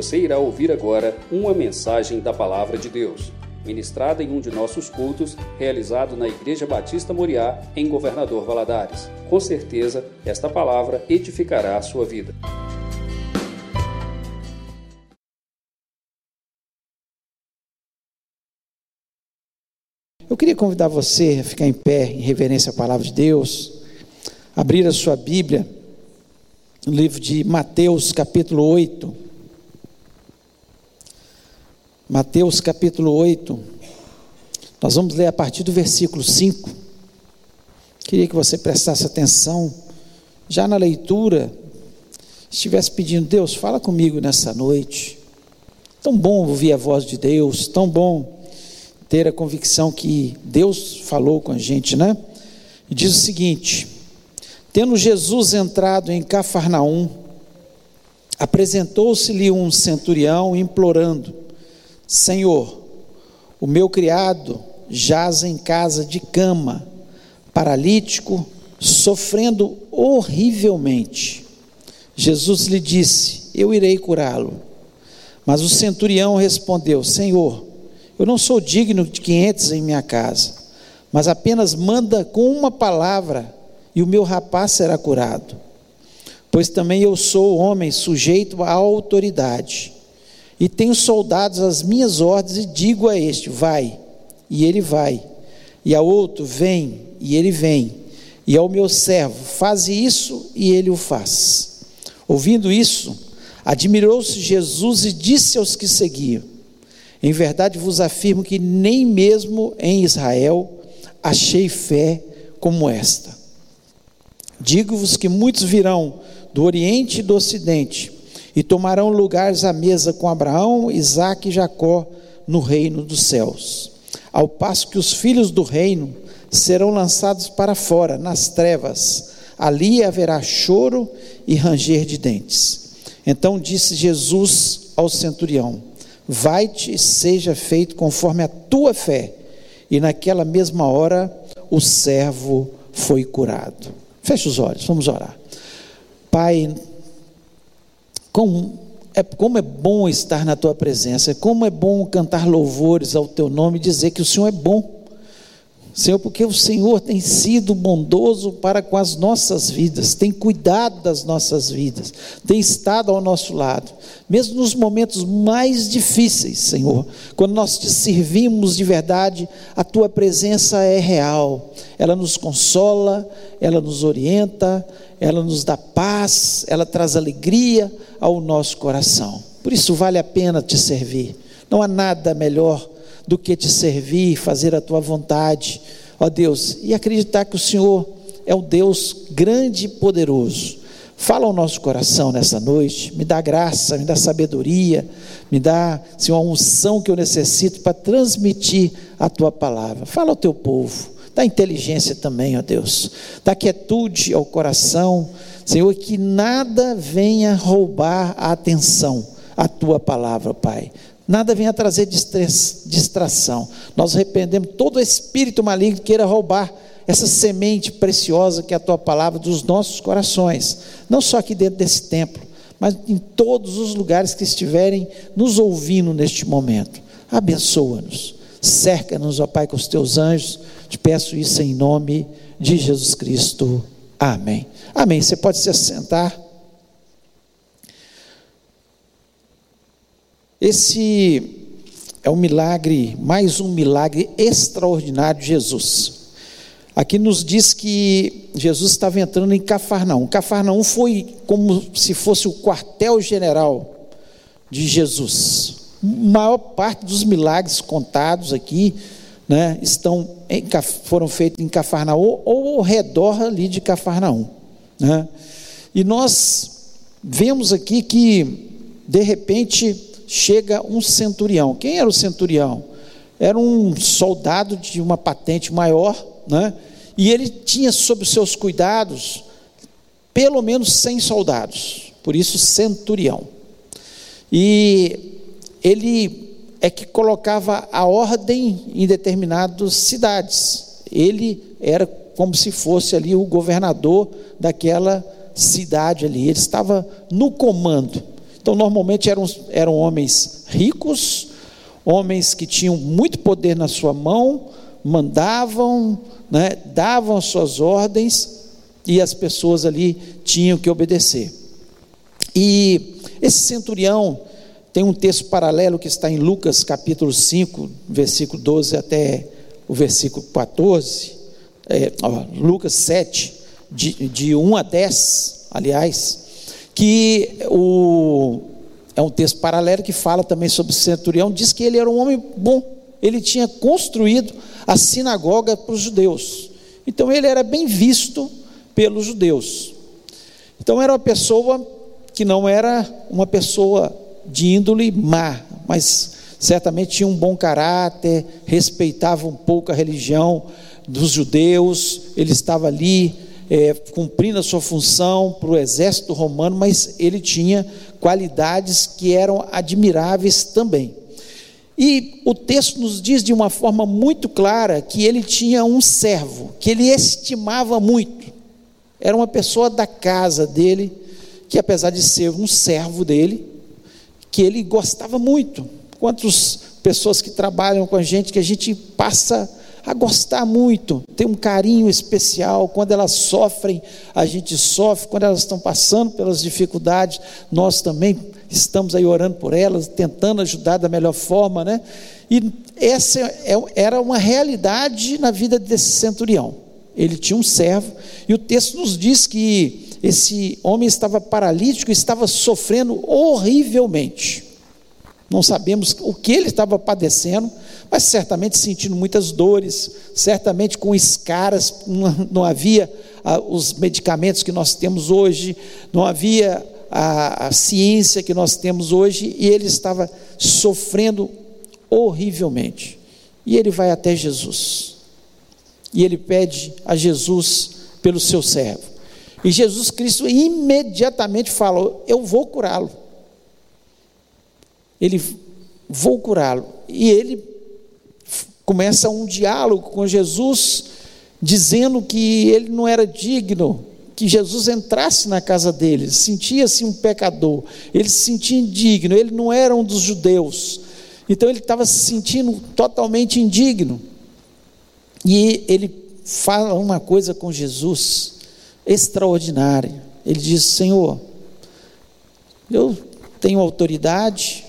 Você irá ouvir agora uma mensagem da Palavra de Deus, ministrada em um de nossos cultos, realizado na Igreja Batista Moriá, em Governador Valadares. Com certeza, esta palavra edificará a sua vida. Eu queria convidar você a ficar em pé em reverência à palavra de Deus, abrir a sua Bíblia no livro de Mateus, capítulo 8. Mateus, capítulo 8. Nós vamos ler a partir do versículo 5. Queria que você prestasse atenção, já na leitura, estivesse pedindo, Deus, fala comigo nessa noite. Tão bom ouvir a voz de Deus, tão bom ter a convicção que Deus falou com a gente, né? E diz o seguinte: Tendo Jesus entrado em Cafarnaum, apresentou-se-lhe um centurião implorando: Senhor, o meu criado jaz em casa de cama, paralítico, sofrendo horrivelmente. Jesus lhe disse: Eu irei curá-lo. Mas o centurião respondeu: Senhor, eu não sou digno de que entres em minha casa, mas apenas manda com uma palavra e o meu rapaz será curado. Pois também eu sou homem sujeito à autoridade, e tenho soldados às minhas ordens, e digo a este: vai, e ele vai, e a outro: vem, e ele vem, e ao meu servo: faze isso, e ele o faz. Ouvindo isso, admirou-se Jesus e disse aos que seguiam: em verdade vos afirmo que nem mesmo em Israel achei fé como esta. Digo-vos que muitos virão do Oriente e do Ocidente e tomarão lugares à mesa com Abraão, Isaque e Jacó no reino dos céus. Ao passo que os filhos do reino serão lançados para fora, nas trevas. Ali haverá choro e ranger de dentes. Então disse Jesus ao centurião: Vai-te, seja feito conforme a tua fé. E naquela mesma hora o servo foi curado. Feche os olhos, vamos orar. Pai, como é, como é bom estar na tua presença, como é bom cantar louvores ao teu nome e dizer que o Senhor é bom. Senhor, porque o Senhor tem sido bondoso para com as nossas vidas, tem cuidado das nossas vidas, tem estado ao nosso lado, mesmo nos momentos mais difíceis, Senhor, quando nós te servimos de verdade, a tua presença é real, ela nos consola, ela nos orienta, ela nos dá paz, ela traz alegria ao nosso coração. Por isso vale a pena te servir, não há nada melhor do que te servir, fazer a tua vontade, ó Deus, e acreditar que o Senhor é o Deus grande e poderoso. Fala ao nosso coração nessa noite, me dá graça, me dá sabedoria, me dá, Senhor, a unção que eu necessito para transmitir a tua palavra. Fala ao teu povo, dá inteligência também, ó Deus, dá quietude ao coração, Senhor, que nada venha roubar a atenção, a tua palavra, Pai nada venha trazer distração. Nós arrependemos todo espírito maligno que queira roubar essa semente preciosa que é a tua palavra dos nossos corações, não só aqui dentro desse templo, mas em todos os lugares que estiverem nos ouvindo neste momento. Abençoa-nos, cerca-nos, ó Pai, com os teus anjos. Te peço isso em nome de Jesus Cristo. Amém. Amém. Você pode se assentar. Esse é um milagre, mais um milagre extraordinário de Jesus. Aqui nos diz que Jesus estava entrando em Cafarnaum. Cafarnaum foi como se fosse o quartel-general de Jesus. A maior parte dos milagres contados aqui né, estão em, foram feitos em Cafarnaum ou ao redor ali de Cafarnaum. Né? E nós vemos aqui que, de repente, chega um centurião. Quem era o centurião? Era um soldado de uma patente maior, né? e ele tinha sob seus cuidados pelo menos 100 soldados, por isso centurião. E ele é que colocava a ordem em determinadas cidades. Ele era como se fosse ali o governador daquela cidade ali. Ele estava no comando. Então, normalmente eram, eram homens ricos, homens que tinham muito poder na sua mão, mandavam, né, davam suas ordens e as pessoas ali tinham que obedecer. E esse centurião tem um texto paralelo que está em Lucas capítulo 5, versículo 12 até o versículo 14, é, ó, Lucas 7, de, de 1 a 10, aliás, que o, é um texto paralelo que fala também sobre o centurião, diz que ele era um homem bom, ele tinha construído a sinagoga para os judeus, então ele era bem visto pelos judeus. Então era uma pessoa que não era uma pessoa de índole má, mas certamente tinha um bom caráter, respeitava um pouco a religião dos judeus, ele estava ali é, cumprindo a sua função para o exército romano, mas ele tinha qualidades que eram admiráveis também. E o texto nos diz de uma forma muito clara que ele tinha um servo, que ele estimava muito, era uma pessoa da casa dele, que apesar de ser um servo dele, que ele gostava muito. Quantas pessoas que trabalham com a gente, que a gente passa a gostar muito, tem um carinho especial. Quando elas sofrem, a gente sofre. Quando elas estão passando pelas dificuldades, nós também estamos aí orando por elas, tentando ajudar da melhor forma, né? E essa é, era uma realidade na vida desse centurião. Ele tinha um servo, e o texto nos diz que esse homem estava paralítico, estava sofrendo horrivelmente. Não sabemos o que ele estava padecendo, mas certamente sentindo muitas dores, certamente com escaras, não, havia ah, os medicamentos que nós temos hoje, não havia a, a ciência que nós temos hoje, e ele estava sofrendo horrivelmente. E ele vai até Jesus, e ele pede a Jesus pelo seu servo. E Jesus Cristo imediatamente falou: Eu vou curá-lo. Ele, vou curá-lo. E ele começa um diálogo com Jesus, dizendo que ele não era digno que Jesus entrasse na casa dele, sentia-se um pecador, ele se sentia indigno, ele não era um dos judeus, então ele estava se sentindo totalmente indigno. E ele fala uma coisa com Jesus, extraordinária. Ele diz: Senhor, eu tenho autoridade,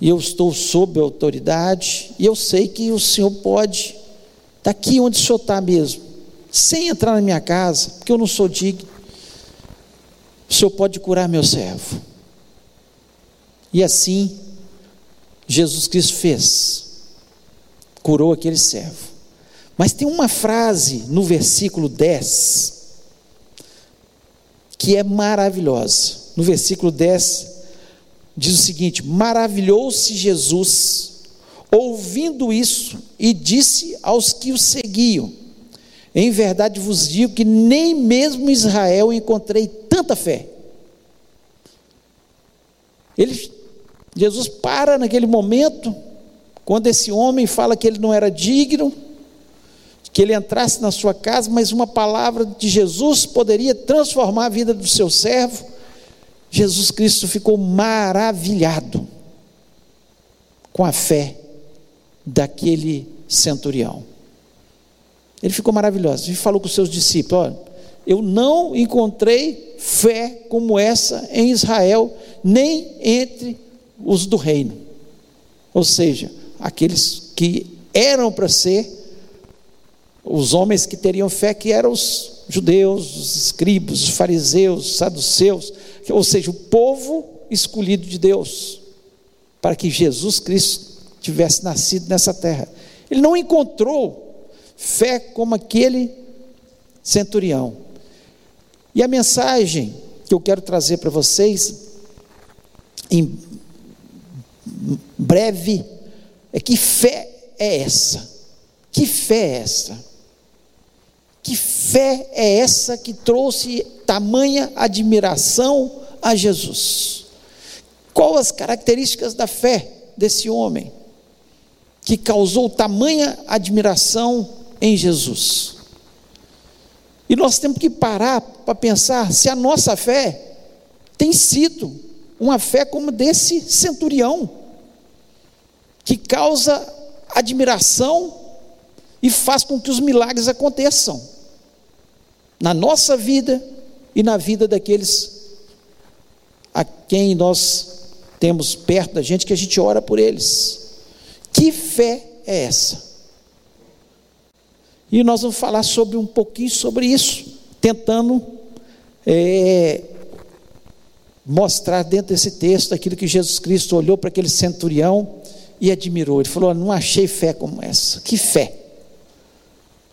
e eu estou sob autoridade, e eu sei que o Senhor pode, daqui onde o Senhor está mesmo, sem entrar na minha casa, porque eu não sou digno, o Senhor pode curar meu servo. E assim, Jesus Cristo fez, curou aquele servo. Mas tem uma frase no versículo 10 que é maravilhosa. No versículo 10 diz o seguinte: Maravilhou-se Jesus ouvindo isso e disse aos que o seguiam: Em verdade vos digo que nem mesmo Israel encontrei tanta fé. Ele, Jesus para naquele momento, quando esse homem fala que ele não era digno, que ele entrasse na sua casa, mas uma palavra de Jesus poderia transformar a vida do seu servo. Jesus Cristo ficou maravilhado com a fé daquele centurião. Ele ficou maravilhoso e falou com os seus discípulos: Olha, eu não encontrei fé como essa em Israel, nem entre os do reino. Ou seja, aqueles que eram para ser os homens que teriam fé, que eram os judeus, os escribas, os fariseus, os saduceus, ou seja, o povo escolhido de Deus, para que Jesus Cristo tivesse nascido nessa terra. Ele não encontrou fé como aquele centurião. E a mensagem que eu quero trazer para vocês, em breve, é que fé é essa? Que fé é essa? Que fé é essa que trouxe tamanha admiração a Jesus? Qual as características da fé desse homem que causou tamanha admiração em Jesus? E nós temos que parar para pensar se a nossa fé tem sido uma fé como desse centurião, que causa admiração e faz com que os milagres aconteçam na nossa vida e na vida daqueles a quem nós temos perto da gente, que a gente ora por eles. Que fé é essa? E nós vamos falar sobre um pouquinho sobre isso, tentando é, mostrar dentro desse texto aquilo que Jesus Cristo olhou para aquele centurião e admirou. Ele falou: Não achei fé como essa. Que fé!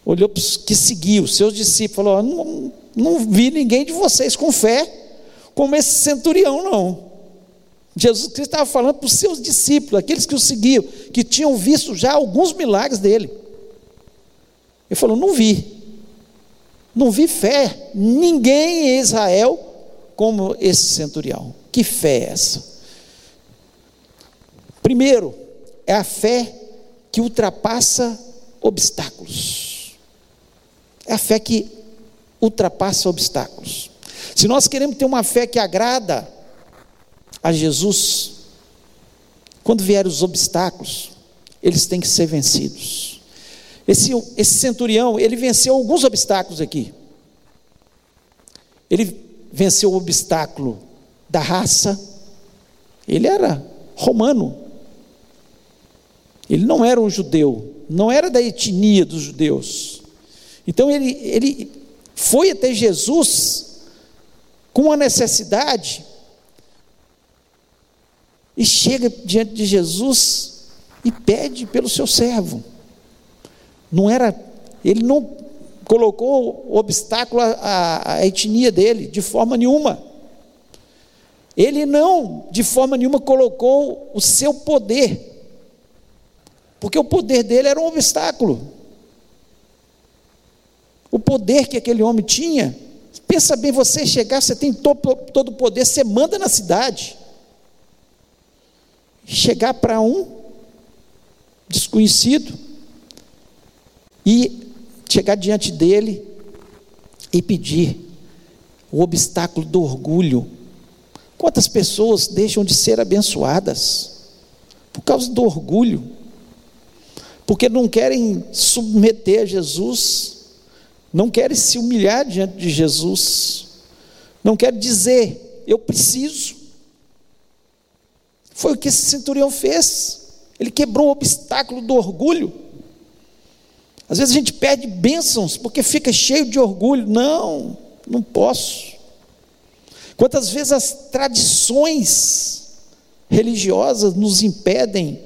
Olhou para os que seguiu, seus discípulos, falou: não, não vi ninguém de vocês com fé como esse centurião, não. Jesus Cristo estava falando para os seus discípulos, aqueles que o seguiam, que tinham visto já alguns milagres dele. Ele falou: Não vi, não vi fé, ninguém em Israel como esse centurião. Que fé é essa? Primeiro, é a fé que ultrapassa obstáculos. É a fé que ultrapassa obstáculos. Se nós queremos ter uma fé que agrada a Jesus, quando vierem os obstáculos, eles têm que ser vencidos. Esse, esse centurião, ele venceu alguns obstáculos aqui. Ele venceu o obstáculo da raça, ele era romano, ele não era um judeu, não era da etnia dos judeus. Então ele, ele foi até Jesus com a necessidade e chega diante de Jesus e pede pelo seu servo. Não era, ele não colocou obstáculo à, à etnia dele, de forma nenhuma. Ele não, de forma nenhuma, colocou o seu poder, porque o poder dele era um obstáculo. O poder que aquele homem tinha, pensa bem, você chegar, você tem todo, o poder, você manda na cidade chegar para um desconhecido e chegar diante dele e pedir o obstáculo do orgulho. Quantas pessoas deixam de ser abençoadas por causa do orgulho? Porque não querem submeter a Jesus, não querem se humilhar diante de Jesus, não querem dizer, eu preciso. Foi o que esse centurião fez. Ele quebrou o obstáculo do orgulho. Às vezes a gente perde bênçãos porque fica cheio de orgulho. Não, não posso. Quantas vezes as tradições religiosas nos impedem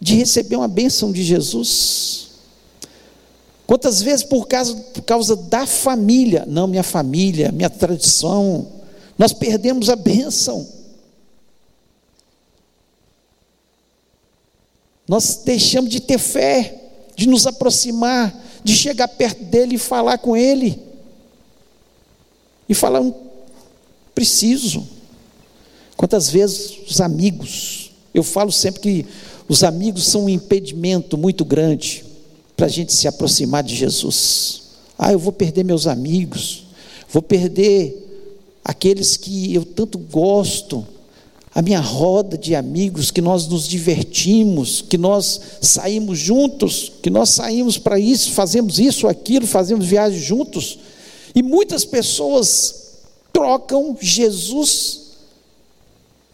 de receber uma bênção de Jesus? Quantas vezes por causa, por causa da família, não, minha família, minha tradição, nós perdemos a bênção. Nós deixamos de ter fé, de nos aproximar, de chegar perto dele e falar com ele. E falar, preciso. Quantas vezes os amigos, eu falo sempre que os amigos são um impedimento muito grande para a gente se aproximar de Jesus. Ah, eu vou perder meus amigos, vou perder aqueles que eu tanto gosto, a minha roda de amigos, que nós nos divertimos, que nós saímos juntos, que nós saímos para isso, fazemos isso, aquilo, fazemos viagens juntos. E muitas pessoas trocam Jesus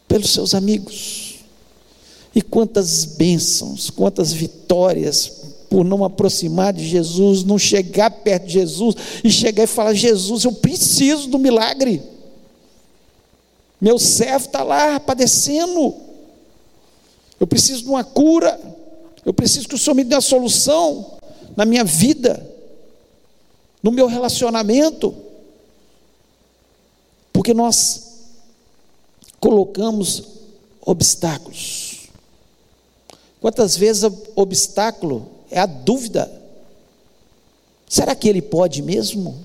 pelos seus amigos. E quantas bênçãos, quantas vitórias por não aproximar de Jesus, não chegar perto de Jesus e chegar e falar: Jesus, eu preciso do milagre. Meu servo está lá padecendo. Eu preciso de uma cura. Eu preciso que o Senhor me dê a solução na minha vida, no meu relacionamento. Porque nós colocamos obstáculos. Quantas vezes obstáculo é a dúvida? Será que ele pode mesmo?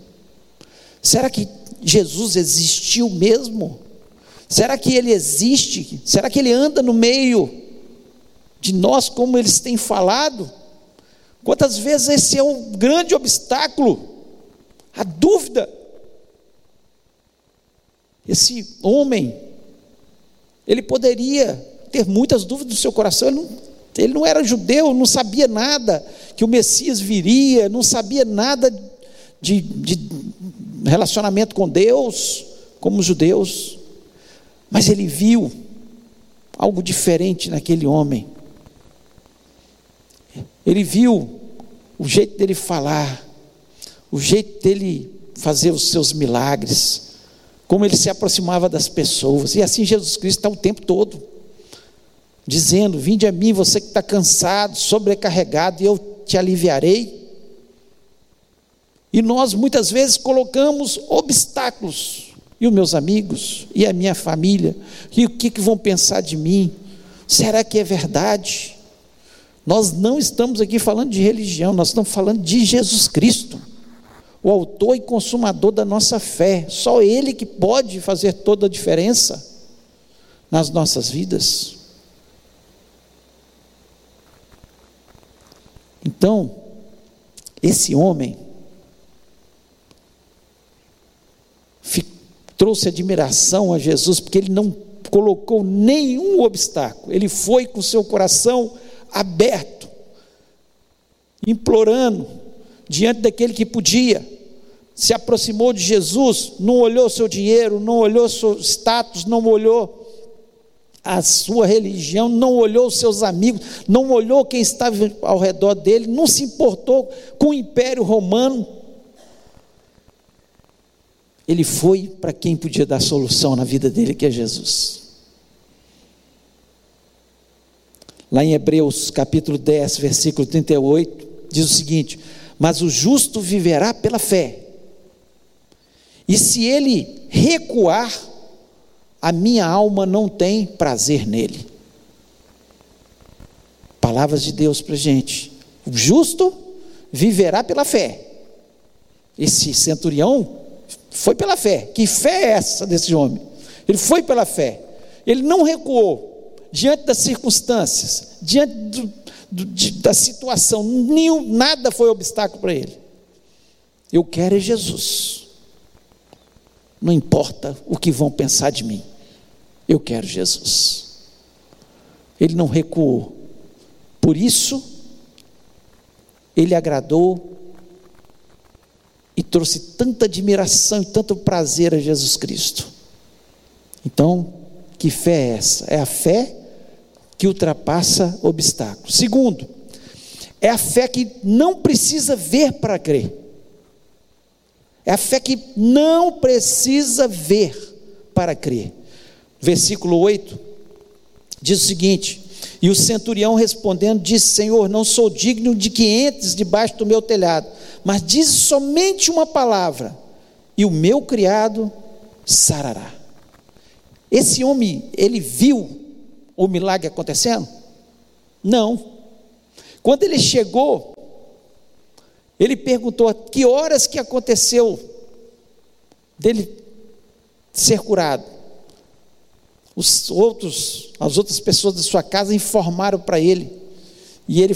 Será que Jesus existiu mesmo? Será que ele existe? Será que ele anda no meio de nós, como eles têm falado? Quantas vezes esse é um grande obstáculo? A dúvida. Esse homem Ele poderia ter muitas dúvidas no seu coração, ele não, ele não era judeu, não sabia nada que o Messias viria, não sabia nada de, de relacionamento com Deus, como os judeus, mas ele viu algo diferente naquele homem. Ele viu o jeito dele falar, o jeito dele fazer os seus milagres, como ele se aproximava das pessoas, e assim Jesus Cristo está o tempo todo, dizendo: Vinde a mim, você que está cansado, sobrecarregado, e eu te aliviarei. E nós muitas vezes colocamos obstáculos, e os meus amigos, e a minha família, e o que, que vão pensar de mim? Será que é verdade? Nós não estamos aqui falando de religião, nós estamos falando de Jesus Cristo, o autor e consumador da nossa fé. Só Ele que pode fazer toda a diferença nas nossas vidas. Então, esse homem trouxe admiração a Jesus, porque ele não colocou nenhum obstáculo, ele foi com seu coração aberto, implorando diante daquele que podia, se aproximou de Jesus, não olhou seu dinheiro, não olhou seu status, não olhou a sua religião, não olhou seus amigos, não olhou quem estava ao redor dele, não se importou com o império romano. Ele foi para quem podia dar solução na vida dele, que é Jesus. Lá em Hebreus capítulo 10, versículo 38, diz o seguinte: Mas o justo viverá pela fé, e se ele recuar, a minha alma não tem prazer nele. Palavras de Deus para gente. O justo viverá pela fé. Esse centurião foi pela fé. Que fé é essa desse homem? Ele foi pela fé. Ele não recuou diante das circunstâncias, diante do, do, de, da situação. Nenhum, nada foi obstáculo para ele. Eu quero é Jesus. Não importa o que vão pensar de mim. Eu quero Jesus. Ele não recuou. Por isso, ele agradou e trouxe tanta admiração e tanto prazer a Jesus Cristo. Então, que fé é essa? É a fé que ultrapassa obstáculos. Segundo, é a fé que não precisa ver para crer. É a fé que não precisa ver para crer. Versículo 8 diz o seguinte: E o centurião respondendo disse: Senhor, não sou digno de que entres debaixo do meu telhado, mas diz somente uma palavra, e o meu criado sarará. Esse homem, ele viu o milagre acontecendo? Não. Quando ele chegou, ele perguntou: que horas que aconteceu dele ser curado? Os outros, as outras pessoas da sua casa informaram para ele, e ele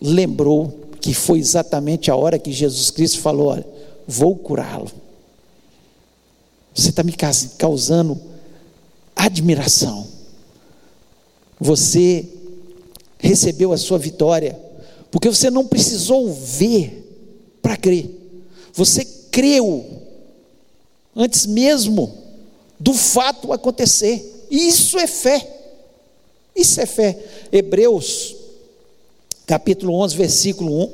lembrou que foi exatamente a hora que Jesus Cristo falou: olha, vou curá-lo. Você está me causando admiração. Você recebeu a sua vitória, porque você não precisou ver para crer. Você creu antes mesmo do fato acontecer. Isso é fé. Isso é fé. Hebreus, capítulo 11, versículo 1,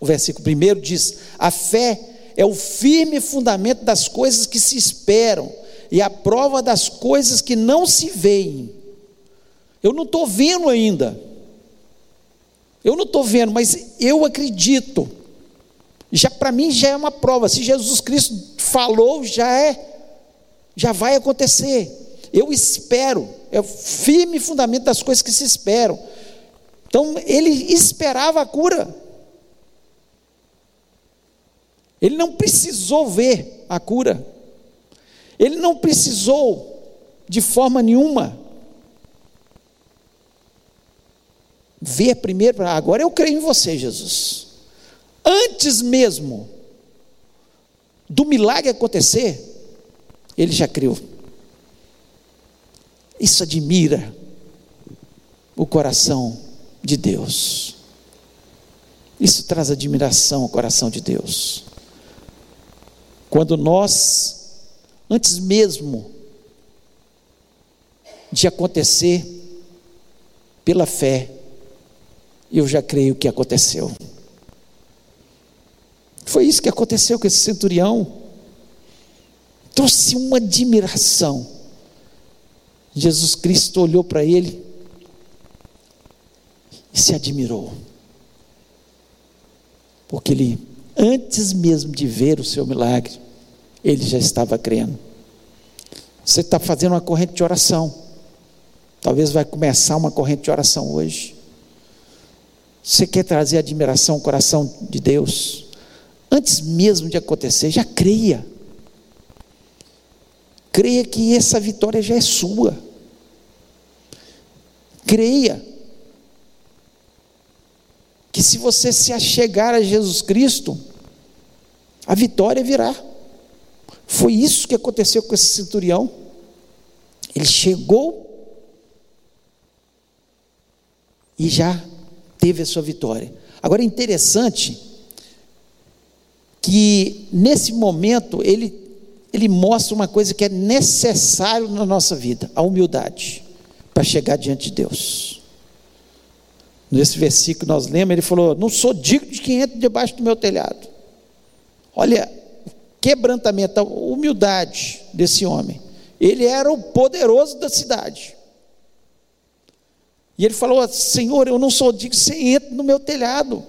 o versículo 1 diz: A fé é o firme fundamento das coisas que se esperam e a prova das coisas que não se veem. Eu não estou vendo ainda. Eu não estou vendo, mas eu acredito. Já para mim já é uma prova. Se Jesus Cristo falou, já é já vai acontecer. Eu espero, é o firme fundamento das coisas que se esperam. Então, ele esperava a cura. Ele não precisou ver a cura. Ele não precisou, de forma nenhuma, ver primeiro, agora eu creio em você, Jesus. Antes mesmo do milagre acontecer, ele já creu. Isso admira o coração de Deus. Isso traz admiração ao coração de Deus. Quando nós, antes mesmo de acontecer, pela fé, eu já creio que aconteceu. Foi isso que aconteceu com esse centurião. Trouxe uma admiração. Jesus Cristo olhou para ele e se admirou. Porque ele, antes mesmo de ver o seu milagre, ele já estava crendo. Você está fazendo uma corrente de oração. Talvez vai começar uma corrente de oração hoje. Você quer trazer admiração ao coração de Deus? Antes mesmo de acontecer, já creia. Creia que essa vitória já é sua. Creia que se você se achegar a Jesus Cristo, a vitória virá. Foi isso que aconteceu com esse centurião. Ele chegou e já teve a sua vitória. Agora é interessante que nesse momento ele, ele mostra uma coisa que é necessário na nossa vida: a humildade, para chegar diante de Deus. Nesse versículo nós lemos, ele falou: Não sou digno de quem entra debaixo do meu telhado. Olha, quebrantamento, a humildade desse homem. Ele era o poderoso da cidade. E ele falou: Senhor, eu não sou digno, você entra no meu telhado.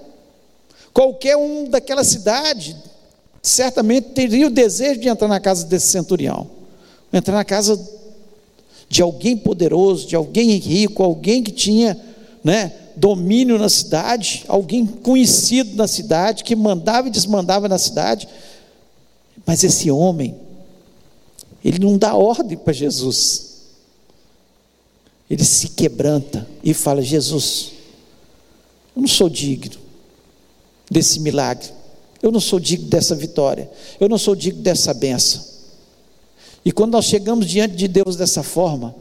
Qualquer um daquela cidade certamente teria o desejo de entrar na casa desse centurião, entrar na casa de alguém poderoso, de alguém rico, alguém que tinha, né, domínio na cidade, alguém conhecido na cidade, que mandava e desmandava na cidade. Mas esse homem, ele não dá ordem para Jesus. Ele se quebranta e fala: Jesus, eu não sou digno desse milagre, eu não sou digno dessa vitória, eu não sou digno dessa benção. E quando nós chegamos diante de Deus dessa forma,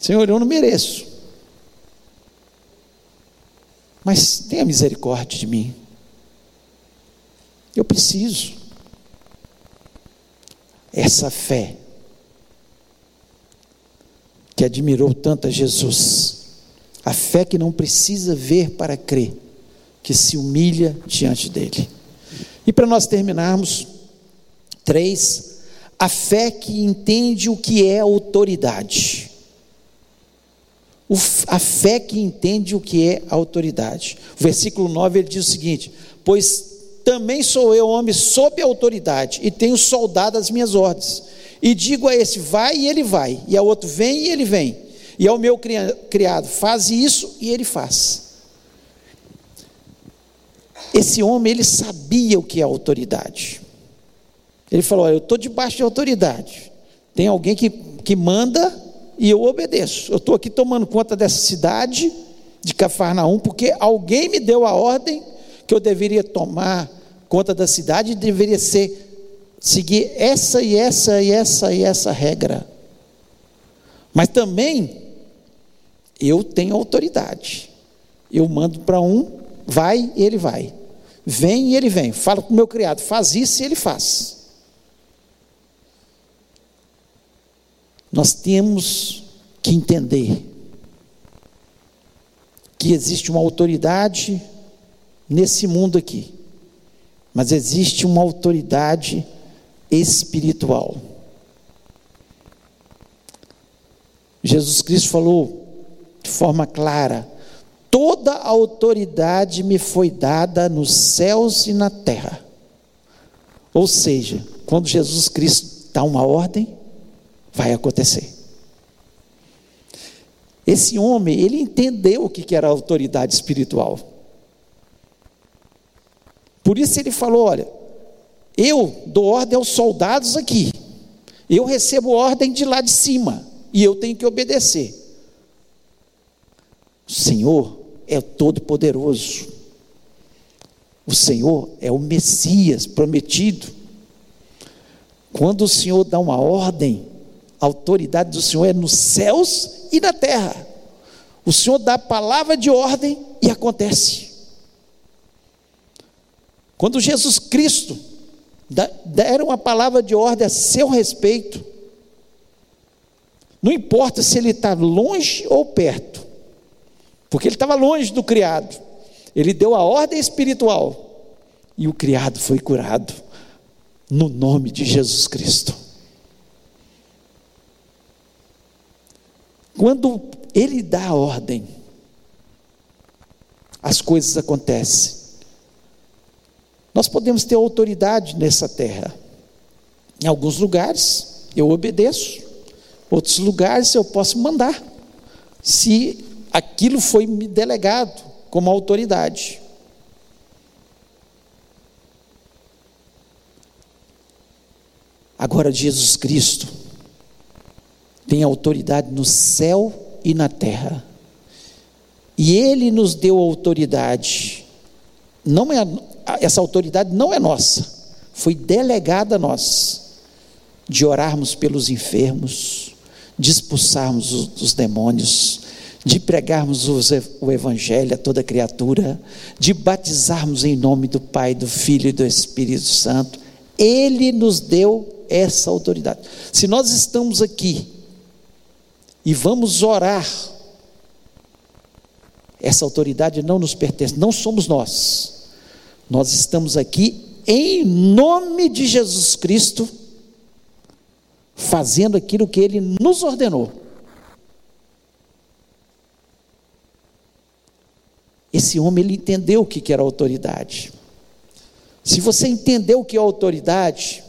Senhor, eu não mereço, mas tenha misericórdia de mim. Eu preciso. Essa fé que admirou tanto a Jesus, a fé que não precisa ver para crer, que se humilha diante dele. E para nós terminarmos, três, a fé que entende o que é autoridade a fé que entende o que é autoridade. O versículo 9 ele diz o seguinte: Pois também sou eu homem sob autoridade, e tenho soldado as minhas ordens. E digo a esse, vai e ele vai, e ao outro, vem e ele vem. E ao meu criado, faz isso e ele faz. Esse homem, ele sabia o que é autoridade. Ele falou: eu estou debaixo de autoridade. Tem alguém que, que manda e eu obedeço. Eu estou aqui tomando conta dessa cidade de Cafarnaum, porque alguém me deu a ordem que eu deveria tomar conta da cidade e deveria ser seguir essa e essa e essa e essa regra. Mas também eu tenho autoridade. Eu mando para um, vai e ele vai. Vem e ele vem. Fala com o meu criado, faz isso e ele faz. Nós temos que entender que existe uma autoridade nesse mundo aqui, mas existe uma autoridade espiritual. Jesus Cristo falou de forma clara: toda a autoridade me foi dada nos céus e na terra. Ou seja, quando Jesus Cristo dá uma ordem, vai acontecer. Esse homem, ele entendeu o que era autoridade espiritual. Por isso ele falou: olha, eu dou ordem aos soldados aqui, eu recebo ordem de lá de cima, e eu tenho que obedecer. O Senhor é todo-poderoso. O Senhor é o Messias prometido. Quando o Senhor dá uma ordem, A autoridade do Senhor é nos céus e na terra. O Senhor dá a palavra de ordem e acontece. Quando Jesus Cristo deram uma palavra de ordem a seu respeito, não importa se ele está longe ou perto, porque ele estava longe do criado, ele deu a ordem espiritual e o criado foi curado, no nome de Jesus Cristo. Quando ele dá a ordem, as coisas acontecem. Nós podemos ter autoridade nessa terra. Em alguns lugares eu obedeço, outros lugares eu posso mandar, se aquilo foi me delegado como autoridade. Agora, Jesus Cristo tem autoridade no céu e na terra. E Ele nos deu autoridade. Não é, essa autoridade não é nossa, foi delegada a nós, de orarmos pelos enfermos, de expulsarmos os, os demônios, de pregarmos os, o Evangelho a toda criatura, de batizarmos em nome do Pai, do Filho e do Espírito Santo. Ele nos deu essa autoridade. Se nós estamos aqui e vamos orar, essa autoridade não nos pertence, não somos nós. Nós estamos aqui em nome de Jesus Cristo, fazendo aquilo que Ele nos ordenou. Esse homem ele entendeu o que era autoridade. Se você entendeu o que é autoridade,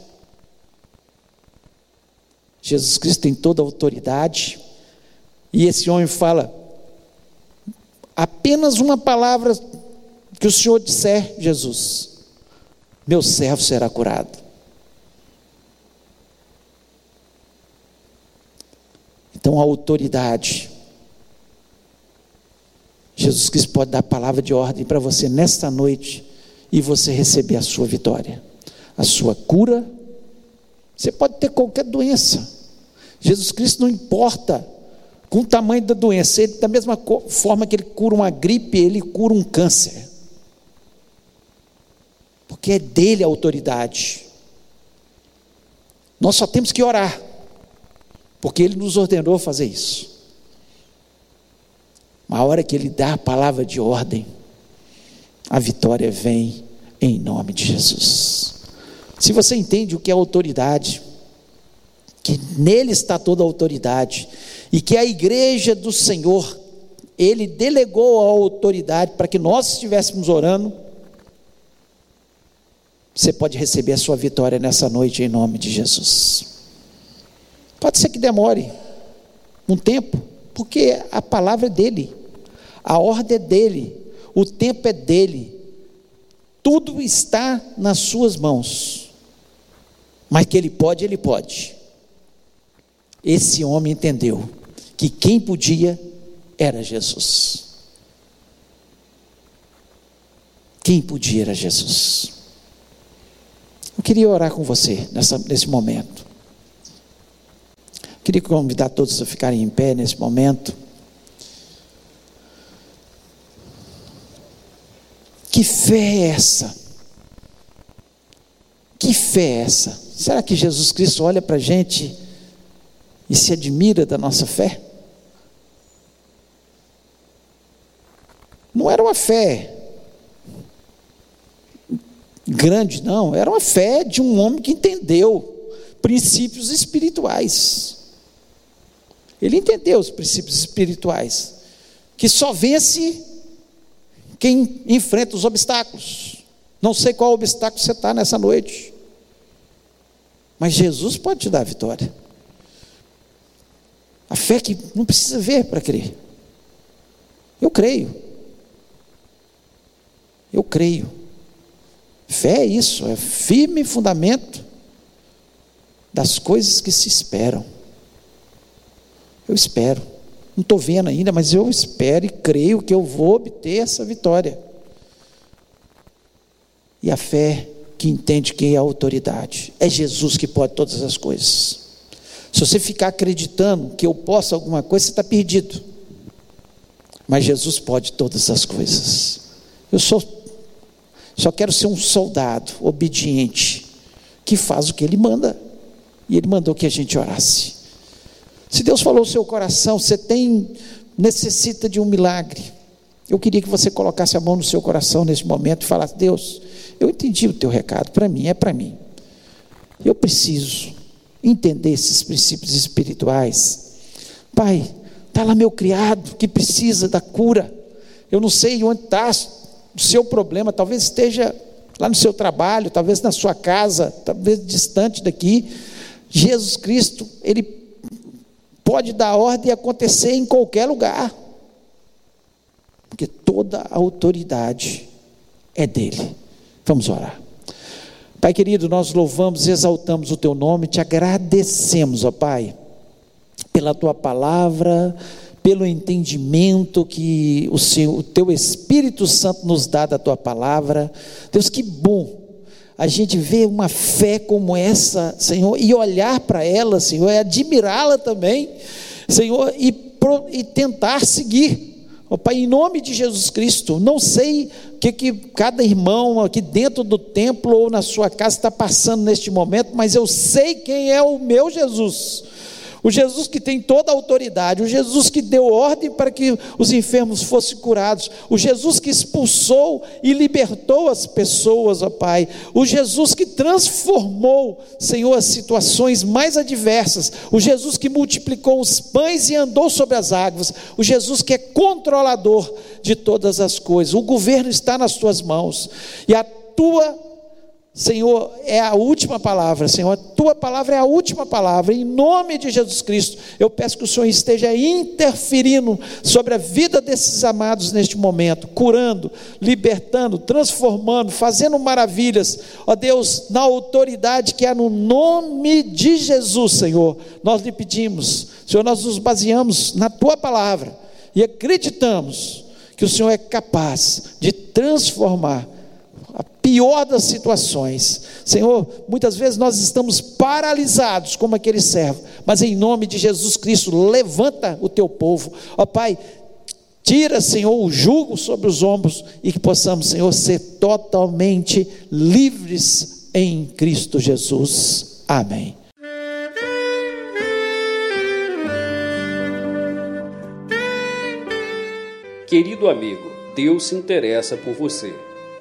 Jesus Cristo tem toda a autoridade, e esse homem fala: apenas uma palavra que o Senhor disser, Jesus, meu servo será curado. Então a autoridade, Jesus Cristo pode dar a palavra de ordem para você nesta noite e você receber a sua vitória, a sua cura. Você pode ter qualquer doença, Jesus Cristo não importa com o tamanho da doença, ele, da mesma forma que ele cura uma gripe, ele cura um câncer. Porque é dele a autoridade. Nós só temos que orar, porque ele nos ordenou fazer isso. A hora que ele dá a palavra de ordem, a vitória vem em nome de Jesus. Se você entende o que é autoridade, que nele está toda a autoridade e que a igreja do Senhor, ele delegou a autoridade para que nós estivéssemos orando. Você pode receber a sua vitória nessa noite em nome de Jesus. Pode ser que demore um tempo, porque a palavra é dele, a ordem é dele, o tempo é dele, tudo está nas suas mãos. Mas que ele pode, ele pode. Esse homem entendeu que quem podia era Jesus. Quem podia era Jesus. Eu queria orar com você nessa, nesse momento. Queria convidar todos a ficarem em pé nesse momento. Que fé é essa? Que fé é essa? Será que Jesus Cristo olha para a gente? e se admira da nossa fé? Não era uma fé grande, não, era uma fé de um homem que entendeu princípios espirituais. Ele entendeu os princípios espirituais, que só vence quem enfrenta os obstáculos. Não sei qual obstáculo você está nessa noite, mas Jesus pode te dar a vitória. A fé que não precisa ver para crer. Eu creio. Eu creio. Fé é isso, é firme fundamento das coisas que se esperam. Eu espero. Não estou vendo ainda, mas eu espero e creio que eu vou obter essa vitória. E a fé que entende quem é a autoridade. É Jesus que pode todas as coisas. Se você ficar acreditando que eu posso alguma coisa, você está perdido. Mas Jesus pode todas as coisas. Eu sou, só quero ser um soldado obediente, que faz o que Ele manda. E Ele mandou que a gente orasse. Se Deus falou no seu coração, você tem, necessita de um milagre. Eu queria que você colocasse a mão no seu coração nesse momento e falasse: Deus, eu entendi o teu recado, para mim, é para mim. Eu preciso entender esses princípios espirituais. Pai, está lá meu criado que precisa da cura. Eu não sei onde está o seu problema, talvez esteja lá no seu trabalho, talvez na sua casa, talvez distante daqui. Jesus Cristo, Ele pode dar ordem e acontecer em qualquer lugar, porque toda a autoridade é dele. Vamos orar. Pai querido, nós louvamos exaltamos o teu nome, te agradecemos, ó Pai, pela tua palavra, pelo entendimento que o, Senhor, o teu Espírito Santo nos dá da tua palavra. Deus, que bom a gente ver uma fé como essa, Senhor, e olhar para ela, Senhor, e admirá-la também, Senhor, e, e tentar seguir. Oh, Pai, em nome de Jesus Cristo, não sei o que, que cada irmão aqui dentro do templo ou na sua casa está passando neste momento, mas eu sei quem é o meu Jesus o Jesus que tem toda a autoridade, o Jesus que deu ordem para que os enfermos fossem curados, o Jesus que expulsou e libertou as pessoas, ó Pai, o Jesus que transformou, Senhor, as situações mais adversas, o Jesus que multiplicou os pães e andou sobre as águas, o Jesus que é controlador de todas as coisas. O governo está nas tuas mãos e a tua Senhor, é a última palavra, Senhor, a tua palavra é a última palavra, em nome de Jesus Cristo, eu peço que o Senhor esteja interferindo sobre a vida desses amados neste momento, curando, libertando, transformando, fazendo maravilhas, ó Deus, na autoridade que é no nome de Jesus, Senhor, nós lhe pedimos, Senhor, nós nos baseamos na tua palavra e acreditamos que o Senhor é capaz de transformar pior das situações. Senhor, muitas vezes nós estamos paralisados como aquele servo, mas em nome de Jesus Cristo, levanta o teu povo. Ó Pai, tira, Senhor, o jugo sobre os ombros e que possamos, Senhor, ser totalmente livres em Cristo Jesus. Amém. Querido amigo, Deus se interessa por você.